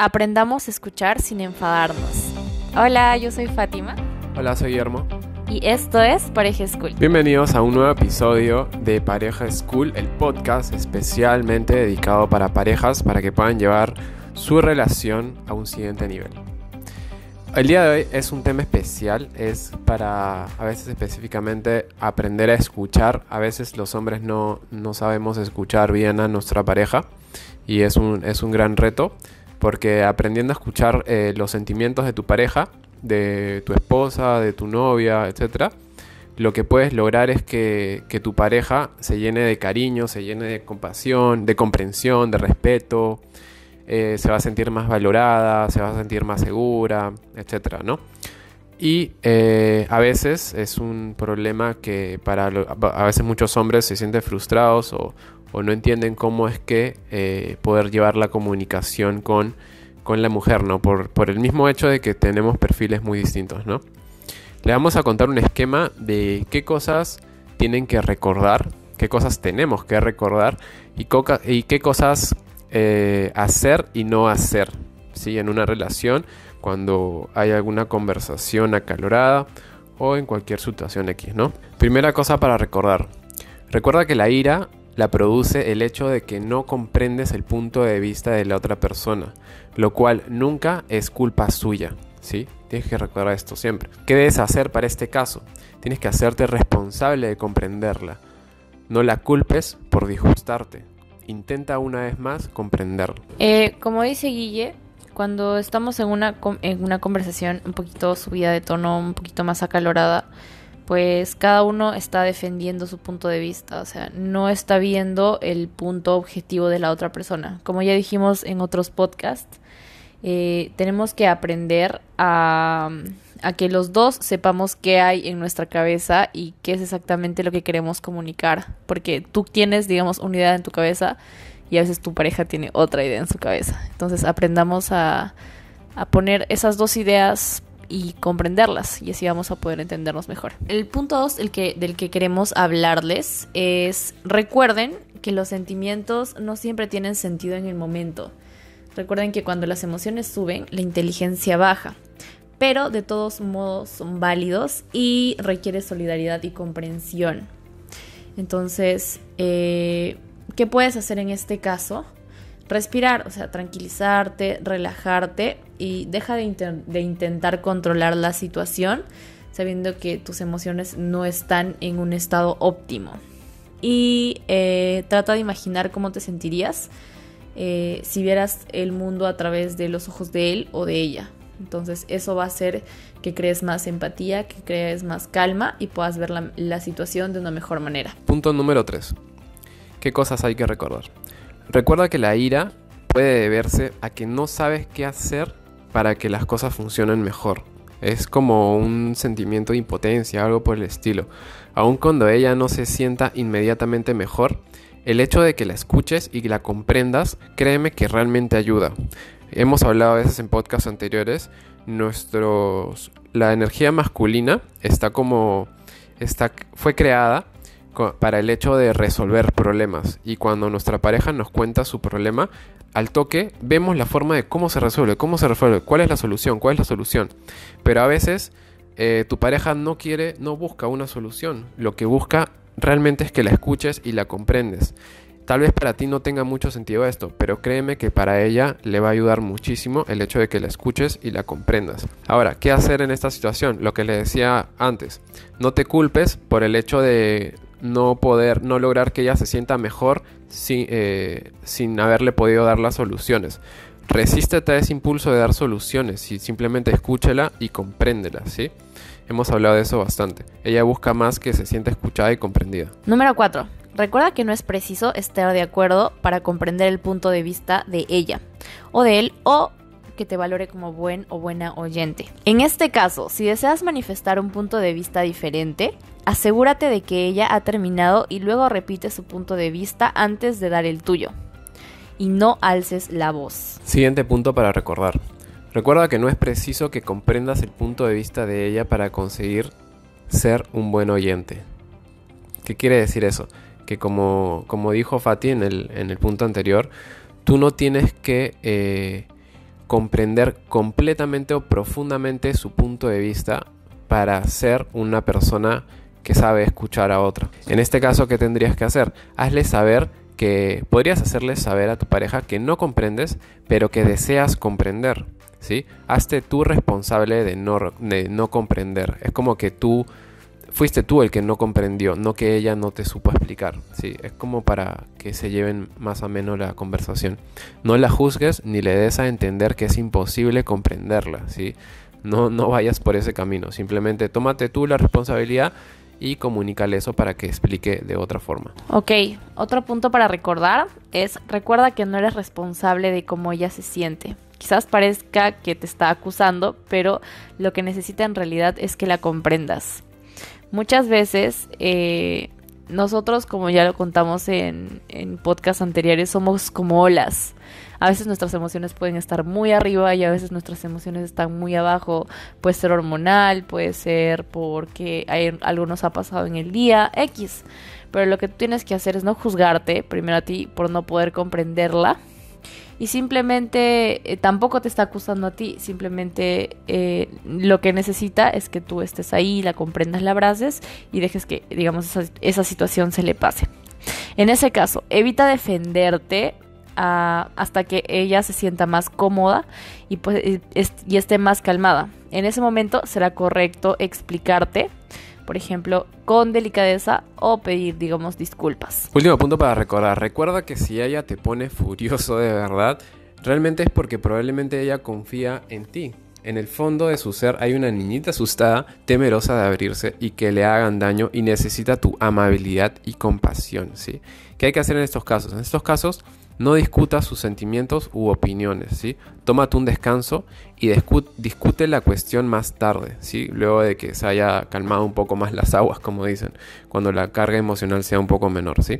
Aprendamos a escuchar sin enfadarnos. Hola, yo soy Fátima. Hola, soy Guillermo. Y esto es Pareja School. Bienvenidos a un nuevo episodio de Pareja School, el podcast especialmente dedicado para parejas para que puedan llevar su relación a un siguiente nivel. El día de hoy es un tema especial, es para a veces específicamente aprender a escuchar. A veces los hombres no, no sabemos escuchar bien a nuestra pareja y es un, es un gran reto porque aprendiendo a escuchar eh, los sentimientos de tu pareja, de tu esposa, de tu novia, etc., lo que puedes lograr es que, que tu pareja se llene de cariño, se llene de compasión, de comprensión, de respeto, eh, se va a sentir más valorada, se va a sentir más segura, etcétera, ¿no? Y eh, a veces es un problema que para a veces muchos hombres se sienten frustrados o, no entienden cómo es que eh, poder llevar la comunicación con, con la mujer, ¿no? Por, por, el mismo hecho de que tenemos perfiles muy distintos, ¿no? Le vamos a contar un esquema de qué cosas tienen que recordar, qué cosas tenemos que recordar y, y qué cosas eh, hacer y no hacer ¿sí? en una relación cuando hay alguna conversación acalorada o en cualquier situación X, ¿no? Primera cosa para recordar. Recuerda que la ira la produce el hecho de que no comprendes el punto de vista de la otra persona, lo cual nunca es culpa suya, ¿sí? Tienes que recordar esto siempre. ¿Qué debes hacer para este caso? Tienes que hacerte responsable de comprenderla. No la culpes por disgustarte intenta una vez más comprenderlo. Eh, como dice Guille, cuando estamos en una, en una conversación un poquito subida de tono, un poquito más acalorada, pues cada uno está defendiendo su punto de vista, o sea, no está viendo el punto objetivo de la otra persona. Como ya dijimos en otros podcasts, eh, tenemos que aprender a a que los dos sepamos qué hay en nuestra cabeza y qué es exactamente lo que queremos comunicar. Porque tú tienes, digamos, una idea en tu cabeza y a veces tu pareja tiene otra idea en su cabeza. Entonces aprendamos a, a poner esas dos ideas y comprenderlas y así vamos a poder entendernos mejor. El punto dos el que, del que queremos hablarles es recuerden que los sentimientos no siempre tienen sentido en el momento. Recuerden que cuando las emociones suben, la inteligencia baja pero de todos modos son válidos y requiere solidaridad y comprensión. Entonces, eh, ¿qué puedes hacer en este caso? Respirar, o sea, tranquilizarte, relajarte y deja de, de intentar controlar la situación sabiendo que tus emociones no están en un estado óptimo. Y eh, trata de imaginar cómo te sentirías eh, si vieras el mundo a través de los ojos de él o de ella. Entonces eso va a hacer que crees más empatía, que crees más calma y puedas ver la, situación de una mejor manera. Punto número 3. ¿Qué cosas hay que recordar? Recuerda que la ira puede deberse a que no sabes qué hacer para que las cosas funcionen mejor. Es como un sentimiento de impotencia, algo por el estilo. Aun cuando ella no se sienta inmediatamente mejor, el hecho de que la escuches y la comprendas, créeme que realmente ayuda. Hemos hablado a veces en podcasts anteriores, nuestros, la energía masculina está como, está, fue creada para el hecho de resolver problemas y cuando nuestra pareja nos cuenta su problema, al toque vemos la forma de cómo se resuelve, cómo se resuelve, cuál es la solución, cuál es la solución. Pero a veces eh, tu pareja no quiere, no busca una solución, lo que busca realmente es que la escuches y la comprendes. Tal vez para ti no tenga mucho sentido esto, pero créeme que para ella le va a ayudar muchísimo el hecho de que la escuches y la comprendas. Ahora, ¿qué hacer en esta situación? Lo que le decía antes, no te culpes por el hecho de no poder, no lograr que ella se sienta mejor sin, eh, sin haberle podido dar las soluciones. Resístete a ese impulso de dar soluciones y simplemente escúchela y compréndela, ¿sí? Hemos hablado de eso bastante. Ella busca más que se sienta escuchada y comprendida. Número 4. Recuerda que no es preciso estar de acuerdo para comprender el punto de vista de ella o de él o que te valore como buen o buena oyente. En este caso, si deseas manifestar un punto de vista diferente, asegúrate de que ella ha terminado y luego repite su punto de vista antes de dar el tuyo. Y no alces la voz. Siguiente punto para recordar. Recuerda que no es preciso que comprendas el punto de vista de ella para conseguir ser un buen oyente. ¿Qué quiere decir eso? Que como, como dijo Fati en el, en el, punto anterior, tú no tienes que eh, comprender completamente o profundamente su punto de vista para ser una persona que sabe escuchar a otra. En este caso, ¿qué tendrías que hacer? Hazle saber que podrías hacerle saber a tu pareja que no comprendes, pero que deseas comprender. ¿sí? Hazte tú responsable de no, de no comprender. Es como que tú fuiste tú el que no comprendió, no que ella no te supo explicar. ¿sí? Es como para que se lleven más o menos la conversación. No la juzgues ni le des a entender que es imposible comprenderla. ¿sí? No, no vayas por ese camino. Simplemente tómate tú la responsabilidad y comunícale eso para que explique de otra forma. Ok, otro punto para recordar es recuerda que no eres responsable de cómo ella se siente. Quizás parezca que te está acusando, pero lo que necesita en realidad es que la comprendas. Muchas veces eh, nosotros, como ya lo contamos en, en podcasts anteriores, somos como olas. A veces nuestras emociones pueden estar muy arriba y a veces nuestras emociones están muy abajo. Puede ser hormonal, puede ser porque hay, algo nos ha pasado en el día, X. Pero lo que tú tienes que hacer es no juzgarte, primero a ti, por no poder comprenderla y simplemente eh, tampoco te está acusando a ti, simplemente eh, lo que necesita es que tú estés ahí, la comprendas, la abraces y dejes que, digamos, esa, situación se le pase. En ese caso, evita defenderte ah, hasta que ella se sienta más cómoda y, pues, y esté más calmada. En ese momento será correcto explicarte por ejemplo, con delicadeza o pedir, digamos, disculpas. Último punto para recordar, recuerda que si ella te pone furioso de verdad, realmente es porque probablemente ella confía en ti. En el fondo de su ser hay una niñita asustada, temerosa de abrirse y que le hagan daño y necesita tu amabilidad y compasión, ¿sí? ¿Qué hay que hacer en estos casos? En estos casos no discutas sus sentimientos u opiniones, ¿sí? Tómate un descanso y discute la cuestión más tarde, ¿sí? Luego de que se haya calmado un poco más las aguas, como dicen, cuando la carga emocional sea un poco menor, ¿sí?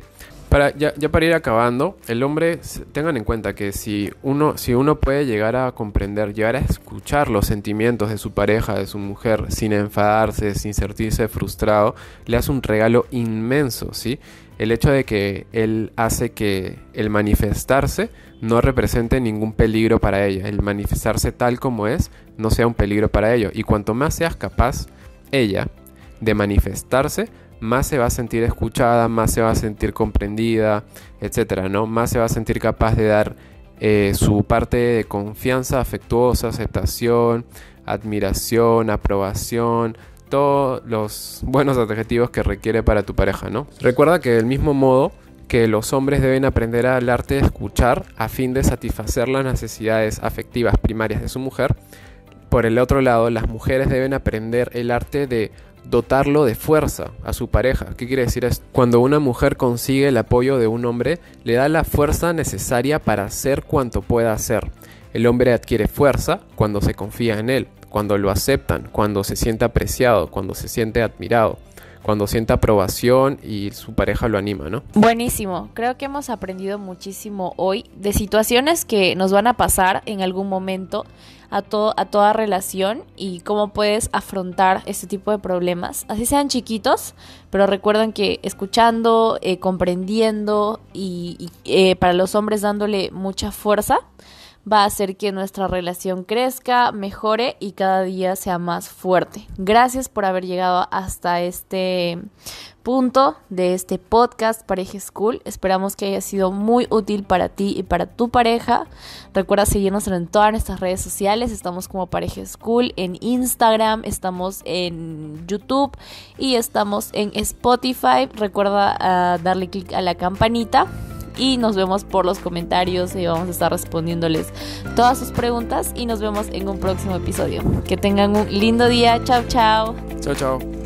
Para, ya, para ir acabando, el hombre, tengan en cuenta que si uno, si uno puede llegar a comprender, llegar a escuchar los sentimientos de su pareja, de su mujer, sin enfadarse, sin sentirse frustrado, le hace un regalo inmenso, ¿sí? El hecho de que él hace que el manifestarse no represente ningún peligro para ella, el manifestarse tal como es no sea un peligro para ello. Y cuanto más seas capaz ella de manifestarse, más se va a sentir escuchada, más se va a sentir comprendida, etcétera, ¿no? Más se va a sentir capaz de dar eh, su parte de confianza afectuosa, aceptación, admiración, aprobación, todos los buenos adjetivos que requiere para tu pareja, ¿no? Recuerda que del mismo modo que los hombres deben aprender al arte de escuchar a fin de satisfacer las necesidades afectivas primarias de su mujer, por el otro lado, las mujeres deben aprender el arte de dotarlo de fuerza a su pareja. ¿Qué quiere decir esto? Cuando una mujer consigue el apoyo de un hombre, le da la fuerza necesaria para hacer cuanto pueda hacer. El hombre adquiere fuerza cuando se confía en él cuando lo aceptan, cuando se siente apreciado, cuando se siente admirado, cuando siente aprobación y su pareja lo anima, ¿no? Buenísimo, creo que hemos aprendido muchísimo hoy de situaciones que nos van a pasar en algún momento a, todo, a toda relación y cómo puedes afrontar este tipo de problemas, así sean chiquitos, pero recuerden que escuchando, eh, comprendiendo y, eh, para los hombres dándole mucha fuerza, va a hacer que nuestra relación crezca, mejore y cada día sea más fuerte. Gracias por haber llegado hasta este punto de este podcast Pareja School. Esperamos que haya sido muy útil para ti y para tu pareja. Recuerda seguirnos en todas nuestras redes sociales. Estamos como Pareja School en Instagram, estamos en YouTube y estamos en Spotify. Recuerda ah, darle clic a la campanita y nos vemos por los comentarios y vamos a estar respondiéndoles todas sus preguntas y nos vemos en un próximo episodio. Que tengan un lindo día. Chao, chao. Chao, chao.